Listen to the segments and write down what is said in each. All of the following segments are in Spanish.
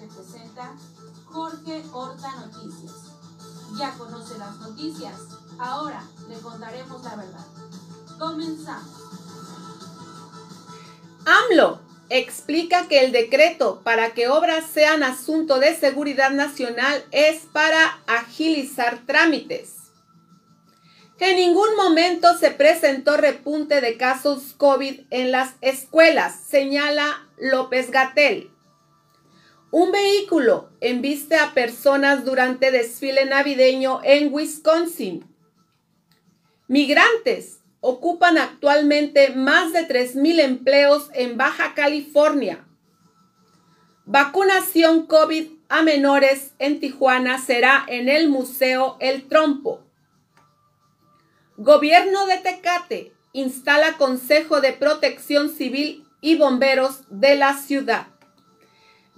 te presenta Jorge Horta Noticias. Ya conoce las noticias, ahora le contaremos la verdad. Comenzamos. AMLO explica que el decreto para que obras sean asunto de seguridad nacional es para agilizar trámites. Que en ningún momento se presentó repunte de casos COVID en las escuelas, señala López Gatel. Un vehículo embiste a personas durante desfile navideño en Wisconsin. Migrantes ocupan actualmente más de 3.000 empleos en Baja California. Vacunación COVID a menores en Tijuana será en el Museo El Trompo. Gobierno de Tecate instala Consejo de Protección Civil y Bomberos de la ciudad.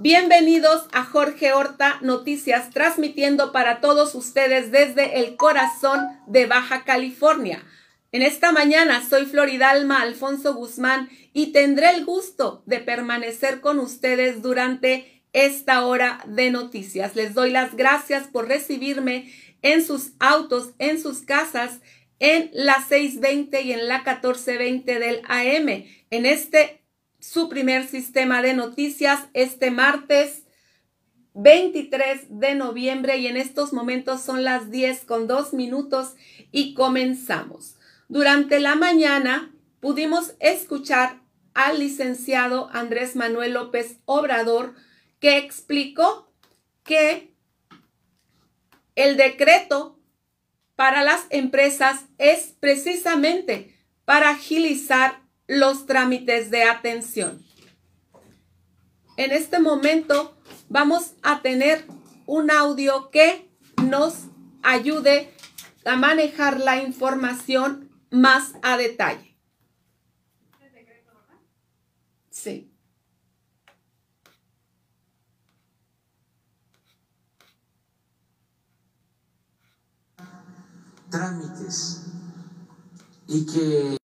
Bienvenidos a Jorge Horta Noticias, transmitiendo para todos ustedes desde el corazón de Baja California. En esta mañana soy Floridalma Alfonso Guzmán y tendré el gusto de permanecer con ustedes durante esta hora de noticias. Les doy las gracias por recibirme en sus autos, en sus casas, en la 620 y en la 1420 del AM, en este su primer sistema de noticias este martes 23 de noviembre y en estos momentos son las 10 con 2 minutos y comenzamos. Durante la mañana pudimos escuchar al licenciado Andrés Manuel López Obrador que explicó que el decreto para las empresas es precisamente para agilizar los trámites de atención. En este momento vamos a tener un audio que nos ayude a manejar la información más a detalle. Sí. Trámites y que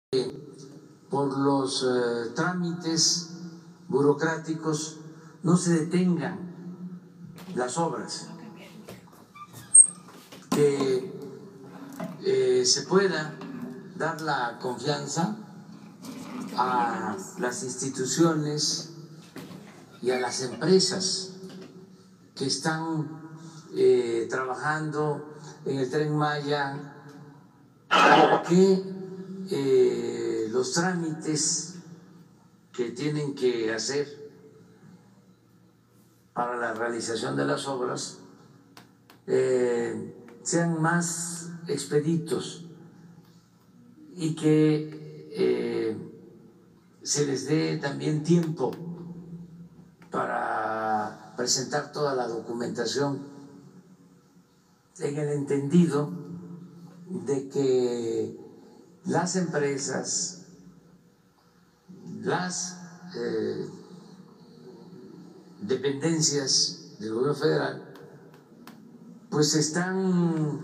por los eh, trámites burocráticos no se detengan las obras, que eh, se pueda dar la confianza a las instituciones y a las empresas que están eh, trabajando en el tren Maya, que los trámites que tienen que hacer para la realización de las obras eh, sean más expeditos y que eh, se les dé también tiempo para presentar toda la documentación en el entendido de que las empresas las eh, dependencias del gobierno federal pues están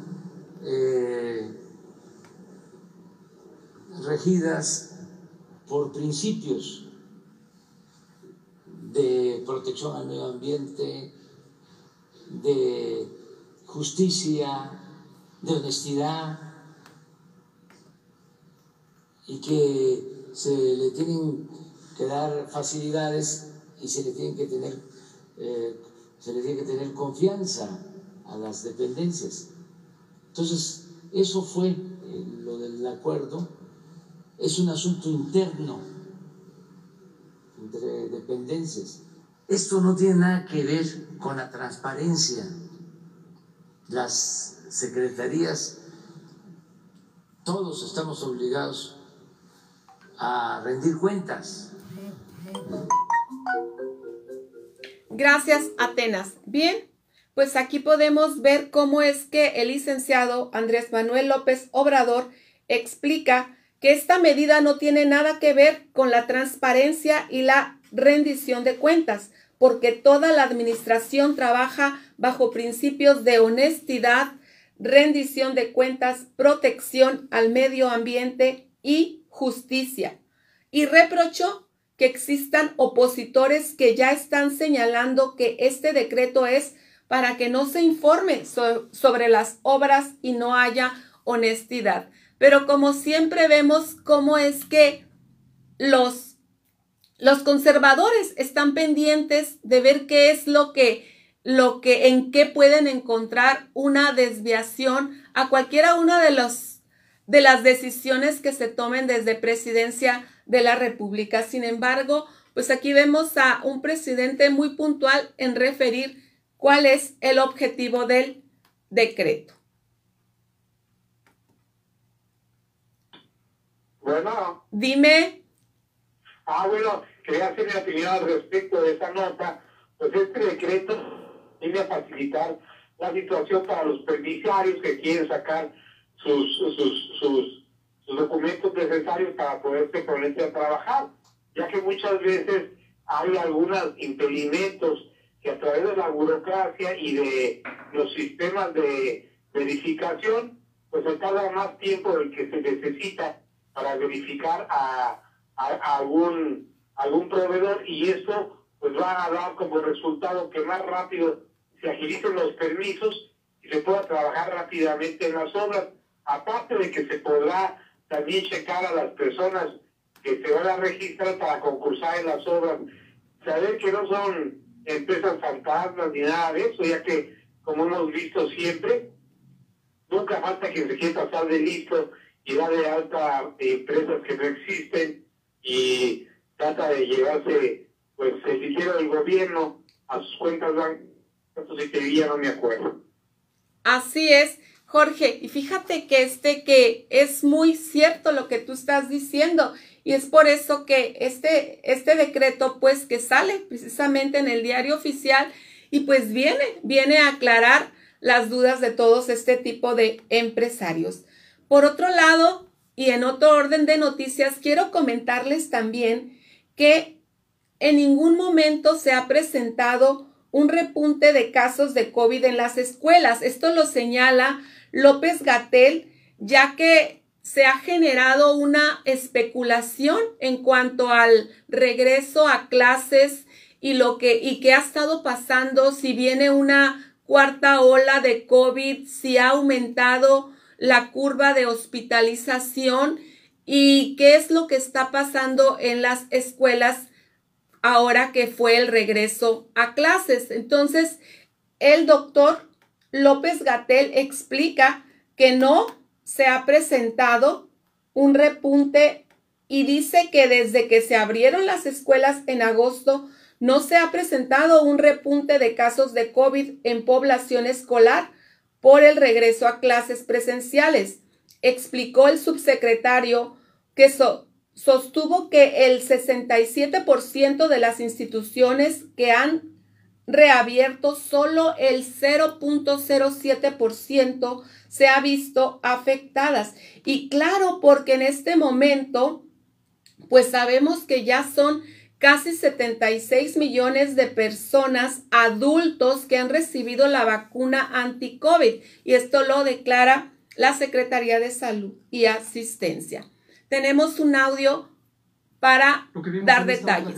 eh, regidas por principios de protección al medio ambiente, de justicia, de honestidad, y que se le tienen que dar facilidades y se le tienen que tener, eh, se le tiene que tener confianza a las dependencias. Entonces, eso fue eh, lo del acuerdo, es un asunto interno entre dependencias. Esto no tiene nada que ver con la transparencia. Las secretarías, todos estamos obligados a rendir cuentas. Gracias, Atenas. Bien, pues aquí podemos ver cómo es que el licenciado Andrés Manuel López Obrador explica que esta medida no tiene nada que ver con la transparencia y la rendición de cuentas, porque toda la administración trabaja bajo principios de honestidad, rendición de cuentas, protección al medio ambiente y justicia y reprochó que existan opositores que ya están señalando que este decreto es para que no se informe sobre las obras y no haya honestidad. Pero como siempre vemos cómo es que los, los conservadores están pendientes de ver qué es lo que, lo que, en qué pueden encontrar una desviación a cualquiera una de los de las decisiones que se tomen desde presidencia de la República. Sin embargo, pues aquí vemos a un presidente muy puntual en referir cuál es el objetivo del decreto. Bueno. Dime. Ah, bueno, quería hacer mi opinión al respecto de esa nota. Pues este decreto viene a facilitar la situación para los permisarios que quieren sacar sus, sus, sus, documentos necesarios para poderse ponerse a trabajar, ya que muchas veces hay algunos impedimentos que a través de la burocracia y de los sistemas de verificación, pues se tarda más tiempo del que se necesita para verificar a, algún, algún proveedor y esto pues va a dar como resultado que más rápido se agilicen los permisos y se pueda trabajar rápidamente en las obras aparte de que se podrá también checar a las personas que se van a registrar para concursar en las obras, saber que no son empresas fantasmas ni nada de eso, ya que, como hemos visto siempre, nunca falta quien se quiera pasar de listo y da de alta empresas que no existen y trata de llevarse pues el dinero del gobierno a sus cuentas bancarias, si te no me acuerdo. Así es. Jorge, y fíjate que este que es muy cierto lo que tú estás diciendo y es por eso que este este decreto pues que sale precisamente en el diario oficial y pues viene viene a aclarar las dudas de todos este tipo de empresarios. Por otro lado, y en otro orden de noticias, quiero comentarles también que en ningún momento se ha presentado un repunte de casos de COVID en las escuelas. Esto lo señala López Gatel, ya que se ha generado una especulación en cuanto al regreso a clases y lo que y qué ha estado pasando si viene una cuarta ola de COVID, si ha aumentado la curva de hospitalización y qué es lo que está pasando en las escuelas ahora que fue el regreso a clases. Entonces, el doctor López Gatel explica que no se ha presentado un repunte y dice que desde que se abrieron las escuelas en agosto no se ha presentado un repunte de casos de COVID en población escolar por el regreso a clases presenciales. Explicó el subsecretario que sostuvo que el 67% de las instituciones que han reabierto, solo el 0.07% se ha visto afectadas. Y claro, porque en este momento, pues sabemos que ya son casi 76 millones de personas adultos que han recibido la vacuna anti-COVID. Y esto lo declara la Secretaría de Salud y Asistencia. Tenemos un audio para dar detalles.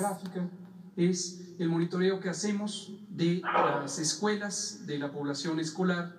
es el monitoreo que hacemos de las escuelas, de la población escolar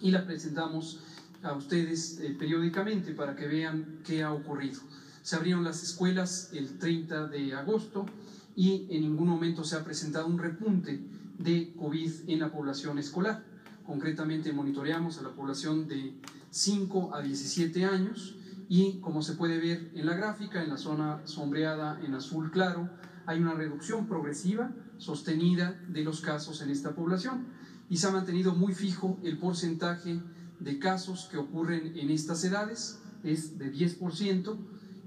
y la presentamos a ustedes eh, periódicamente para que vean qué ha ocurrido. Se abrieron las escuelas el 30 de agosto y en ningún momento se ha presentado un repunte de COVID en la población escolar. Concretamente monitoreamos a la población de 5 a 17 años y como se puede ver en la gráfica, en la zona sombreada en azul claro, hay una reducción progresiva sostenida de los casos en esta población y se ha mantenido muy fijo el porcentaje de casos que ocurren en estas edades, es de 10%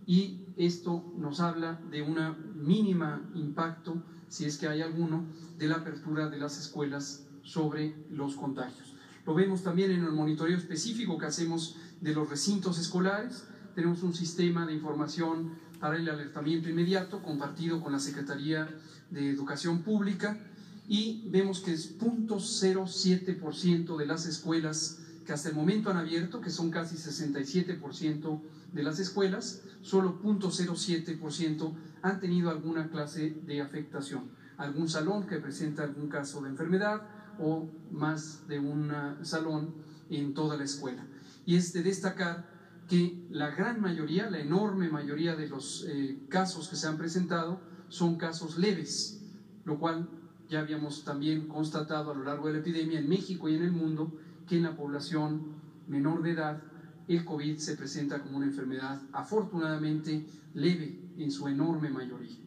y esto nos habla de una mínima impacto, si es que hay alguno, de la apertura de las escuelas sobre los contagios. Lo vemos también en el monitoreo específico que hacemos de los recintos escolares. Tenemos un sistema de información para el alertamiento inmediato compartido con la Secretaría de Educación Pública y vemos que es 0.07% de las escuelas que hasta el momento han abierto, que son casi 67% de las escuelas, solo 0.07% han tenido alguna clase de afectación. Algún salón que presenta algún caso de enfermedad o más de un salón en toda la escuela. Y es de destacar que la gran mayoría, la enorme mayoría de los eh, casos que se han presentado son casos leves, lo cual ya habíamos también constatado a lo largo de la epidemia en México y en el mundo que en la población menor de edad el COVID se presenta como una enfermedad afortunadamente leve en su enorme mayoría.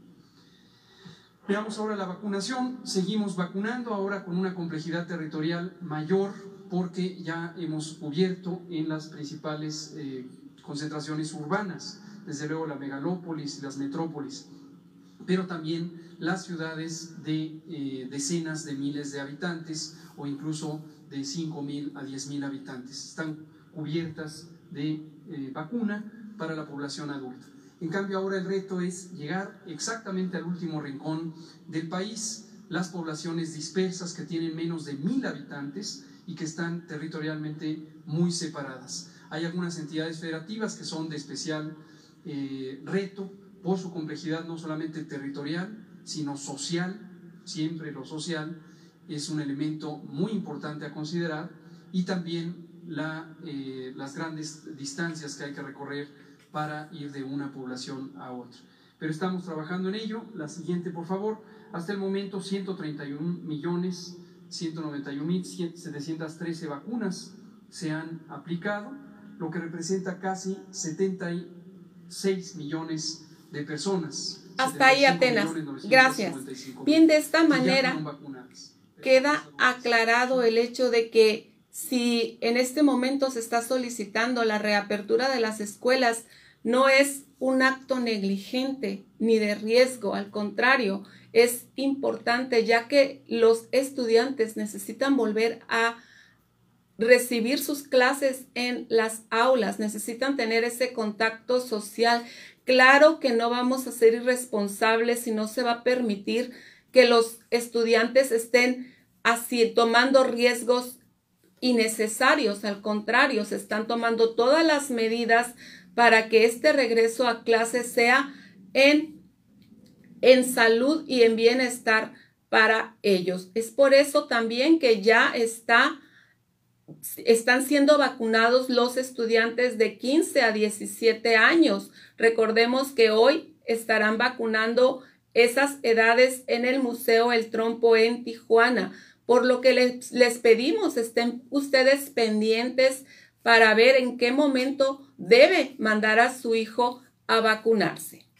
Veamos ahora la vacunación. Seguimos vacunando ahora con una complejidad territorial mayor porque ya hemos cubierto en las principales eh, concentraciones urbanas, desde luego la megalópolis y las metrópolis, pero también las ciudades de eh, decenas de miles de habitantes o incluso de 5 mil a 10 mil habitantes. Están cubiertas de eh, vacuna para la población adulta. En cambio, ahora el reto es llegar exactamente al último rincón del país, las poblaciones dispersas que tienen menos de mil habitantes y que están territorialmente muy separadas. Hay algunas entidades federativas que son de especial eh, reto por su complejidad no solamente territorial, sino social. Siempre lo social es un elemento muy importante a considerar y también la, eh, las grandes distancias que hay que recorrer para ir de una población a otra. Pero estamos trabajando en ello. La siguiente, por favor. Hasta el momento, 131 millones 191.713 vacunas se han aplicado, lo que representa casi 76 millones de personas. Hasta ahí Atenas. Gracias. Bien, de esta manera queda aclarado el hecho de que si en este momento se está solicitando la reapertura de las escuelas, no es un acto negligente ni de riesgo, al contrario, es importante ya que los estudiantes necesitan volver a recibir sus clases en las aulas, necesitan tener ese contacto social. Claro que no vamos a ser irresponsables y no se va a permitir que los estudiantes estén así tomando riesgos innecesarios, al contrario, se están tomando todas las medidas para que este regreso a clase sea en, en salud y en bienestar para ellos. Es por eso también que ya está, están siendo vacunados los estudiantes de 15 a 17 años. Recordemos que hoy estarán vacunando esas edades en el Museo El Trompo en Tijuana, por lo que les, les pedimos estén ustedes pendientes para ver en qué momento debe mandar a su hijo a vacunarse.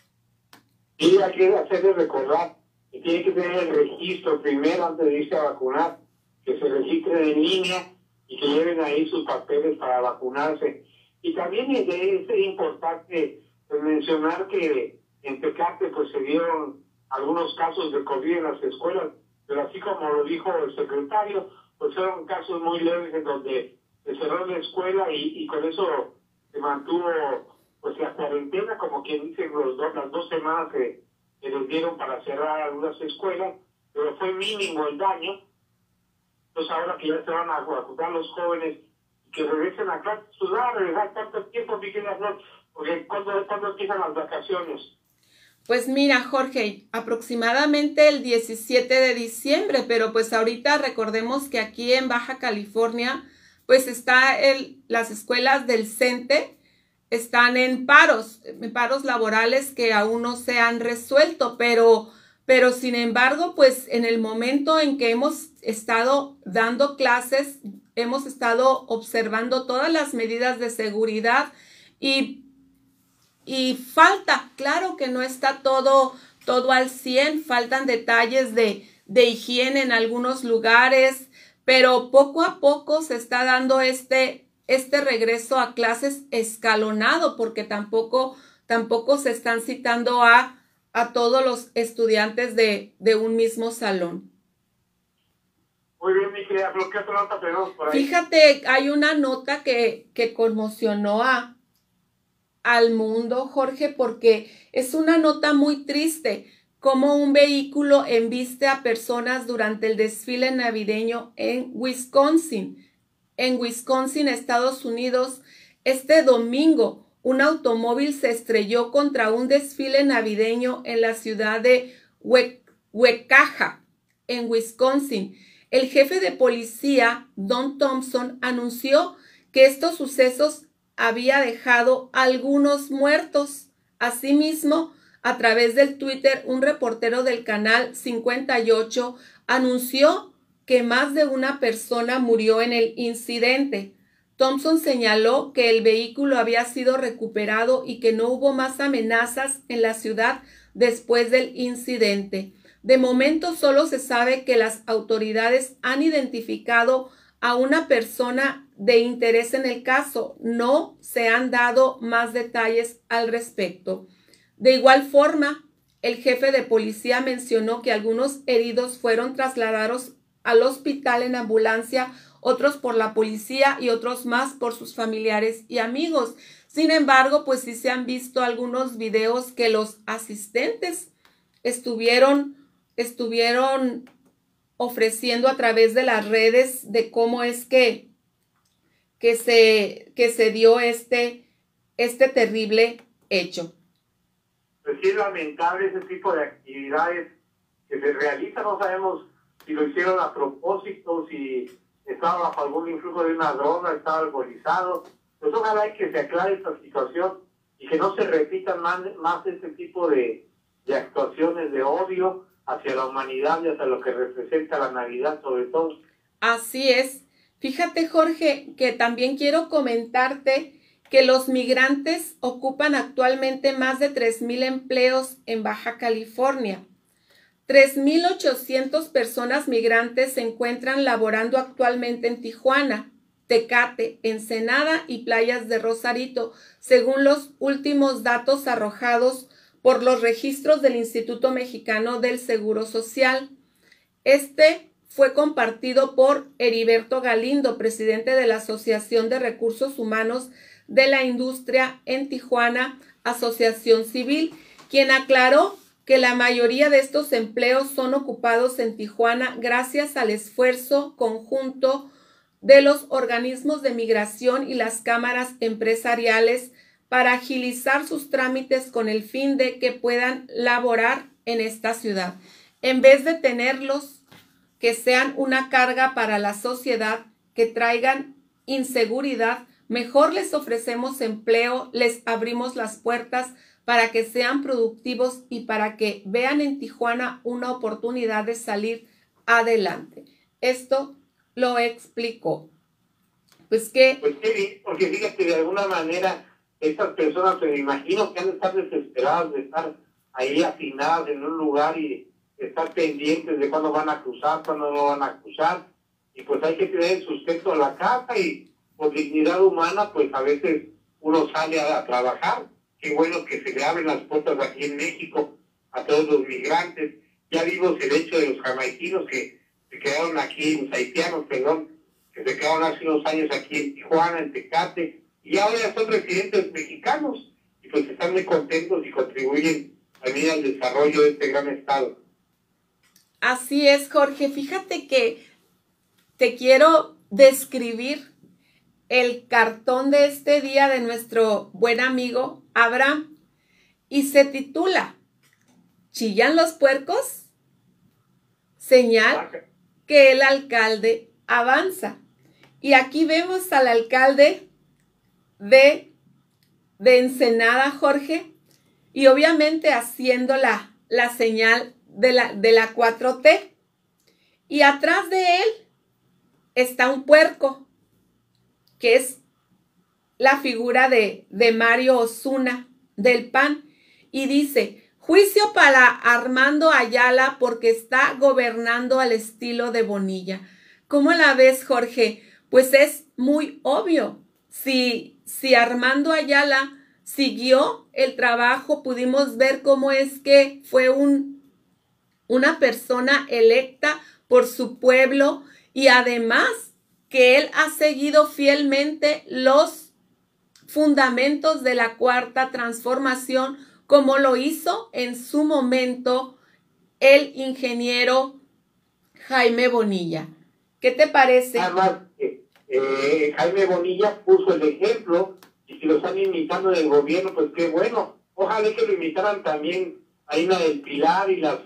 Y hay que hacerle recordar que tiene que tener el registro primero antes de irse a vacunar, que se registre en línea y que lleven ahí sus papeles para vacunarse. Y también es, importante pues, mencionar que en Tecate pues se dieron algunos casos de COVID en las escuelas, pero así como lo dijo el secretario, pues fueron casos muy leves en donde se cerró la escuela y, con eso se mantuvo pues la cuarentena, como quien dice, los dos, las dos semanas que, que les dieron para cerrar algunas escuelas, pero fue mínimo el daño. Entonces ahora que ya se van a vacunar los jóvenes que regresen a casa, pues van a regresar tanto tiempo, Miguel porque cuando, cuando empiezan las vacaciones. Pues mira, Jorge, aproximadamente el 17 de diciembre, pero pues ahorita recordemos que aquí en Baja California pues está el, las escuelas del CENTE, están en paros, en paros laborales que aún no se han resuelto, pero, pero sin embargo, pues en el momento en que hemos estado dando clases, hemos estado observando todas las medidas de seguridad y, y falta, claro que no está todo, todo al 100, faltan detalles de, de higiene en algunos lugares, pero poco a poco se está dando este, este regreso a clases escalonado, porque tampoco, tampoco se están citando a, a todos los estudiantes de, de un mismo salón. Muy bien, mi querida, ¿qué otra nota tenemos por ahí? Fíjate, hay una nota que, que conmocionó a, al mundo, Jorge, porque es una nota muy triste como un vehículo embiste a personas durante el desfile navideño en Wisconsin. En Wisconsin, Estados Unidos, este domingo un automóvil se estrelló contra un desfile navideño en la ciudad de Huecaja, en Wisconsin. El jefe de policía, Don Thompson, anunció que estos sucesos había dejado algunos muertos. Asimismo, a través del Twitter, un reportero del canal 58 anunció que más de una persona murió en el incidente. Thompson señaló que el vehículo había sido recuperado y que no hubo más amenazas en la ciudad después del incidente. De momento solo se sabe que las autoridades han identificado a una persona de interés en el caso. No se han dado más detalles al respecto. De igual forma, el jefe de policía mencionó que algunos heridos fueron trasladados al hospital en ambulancia otros por la policía y otros más por sus familiares y amigos. Sin embargo, pues sí se han visto algunos videos que los asistentes estuvieron, estuvieron ofreciendo a través de las redes de cómo es que, que, se, que se dio este, este terrible hecho. Pues sí lamentable ese tipo de actividades que se realizan, no sabemos si lo hicieron a propósito, si estaba bajo algún influjo de una droga, estaba alcoholizado. Pues ojalá que se aclare esta situación y que no se repitan más, más este tipo de, de actuaciones de odio hacia la humanidad y hacia lo que representa la Navidad sobre todo. Así es. Fíjate, Jorge, que también quiero comentarte que los migrantes ocupan actualmente más de 3.000 empleos en Baja California. 3.800 personas migrantes se encuentran laborando actualmente en Tijuana, Tecate, Ensenada y playas de Rosarito, según los últimos datos arrojados por los registros del Instituto Mexicano del Seguro Social. Este fue compartido por Heriberto Galindo, presidente de la Asociación de Recursos Humanos de la Industria en Tijuana, Asociación Civil, quien aclaró que la mayoría de estos empleos son ocupados en Tijuana gracias al esfuerzo conjunto de los organismos de migración y las cámaras empresariales para agilizar sus trámites con el fin de que puedan laborar en esta ciudad. En vez de tenerlos que sean una carga para la sociedad, que traigan inseguridad, mejor les ofrecemos empleo, les abrimos las puertas para que sean productivos y para que vean en Tijuana una oportunidad de salir adelante. Esto lo explicó. Pues que... Pues sí, porque fíjate, de alguna manera, estas personas, me imagino que han de estar desesperadas de estar ahí afinadas en un lugar y estar pendientes de cuándo van a cruzar, cuándo no van a cruzar. Y pues hay que tener el sustento a la casa y por dignidad humana, pues a veces uno sale a trabajar qué bueno que se le abren las puertas aquí en México a todos los migrantes. Ya vimos el hecho de los jamaiquinos que se quedaron aquí, los haitianos, perdón, que se quedaron hace unos años aquí en Tijuana, en Tecate, y ahora son residentes mexicanos, y pues están muy contentos y contribuyen también al desarrollo de este gran estado. Así es, Jorge. Fíjate que te quiero describir el cartón de este día de nuestro buen amigo Abraham y se titula ¿Chillan los puercos? Señal que el alcalde avanza. Y aquí vemos al alcalde de, de Ensenada, Jorge, y obviamente haciendo la, la señal de la, de la 4T. Y atrás de él está un puerco que es la figura de, de Mario Osuna del PAN, y dice, juicio para Armando Ayala porque está gobernando al estilo de Bonilla. ¿Cómo la ves, Jorge? Pues es muy obvio. Si, si Armando Ayala siguió el trabajo, pudimos ver cómo es que fue un, una persona electa por su pueblo y además que él ha seguido fielmente los fundamentos de la cuarta transformación, como lo hizo en su momento el ingeniero Jaime Bonilla. ¿Qué te parece? Además, eh, Jaime Bonilla puso el ejemplo y si lo están imitando en el gobierno, pues qué bueno. Ojalá que lo imitaran también a Ina del Pilar y las,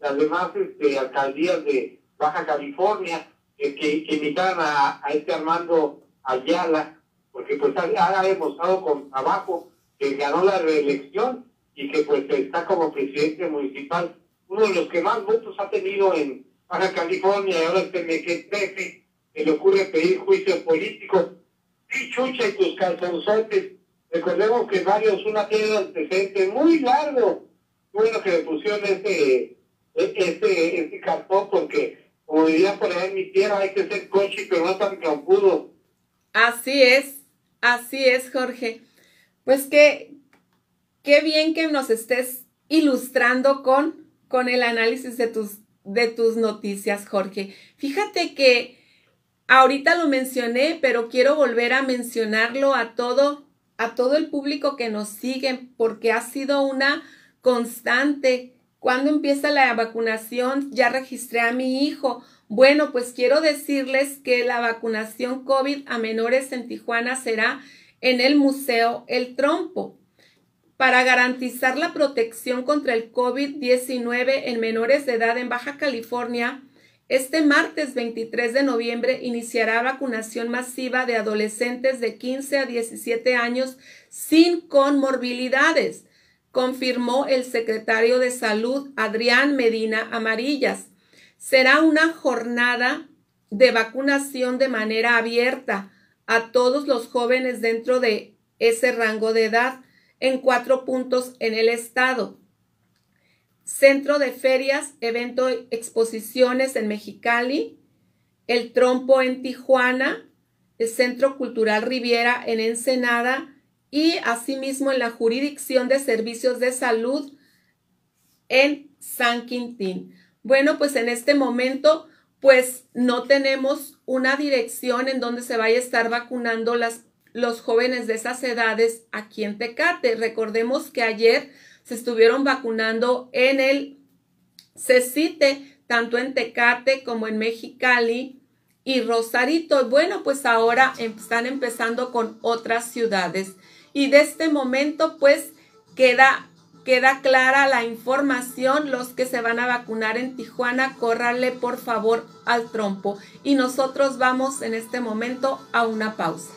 las demás este, alcaldías de Baja California, eh, que, que, imitaran a, este Armando Ayala, porque pues ha, ha demostrado con trabajo que ganó la reelección y que pues está como presidente municipal, uno de los que más votos ha tenido en Baja California y ahora este MQ13, que le ocurre pedir juicio político. Y chucha y tus calzonzotes. Recordemos que varios, una tiene un antecedente muy largo. Bueno que le pusieron este, este, este cartón porque, como diría por ahí en mi tierra, hay que ser coche, pero no tan campudo. Así es, así es, Jorge. Pues que, qué bien que nos estés ilustrando con, con el análisis de tus, de tus noticias, Jorge. Fíjate que ahorita lo mencioné, pero quiero volver a mencionarlo a todo, a todo el público que nos sigue, porque ha sido una constante. Cuando empieza la vacunación? Ya registré a mi hijo. Bueno, pues quiero decirles que la vacunación COVID a menores en Tijuana será en el Museo El Trompo. Para garantizar la protección contra el COVID-19 en menores de edad en Baja California, este martes 23 de noviembre iniciará vacunación masiva de adolescentes de 15 a 17 años sin comorbilidades, confirmó el secretario de Salud Adrián Medina Amarillas. Será una jornada de vacunación de manera abierta a todos los jóvenes dentro de ese rango de edad en cuatro puntos en el estado. Centro de ferias, evento exposiciones en Mexicali, el Trompo en Tijuana, el Centro Cultural Riviera en Ensenada y asimismo en la Jurisdicción de Servicios de Salud en San Quintín. Bueno, pues en este momento pues no tenemos una dirección en donde se vaya a estar vacunando las, los jóvenes de esas edades aquí en Tecate. Recordemos que ayer se estuvieron vacunando en el CECITE, tanto en Tecate como en Mexicali y Rosarito. Bueno, pues ahora están empezando con otras ciudades. Y de este momento, pues queda queda clara la información, los que se van a vacunar en Tijuana, córranle por favor al trompo. Y nosotros vamos en este momento a una pausa.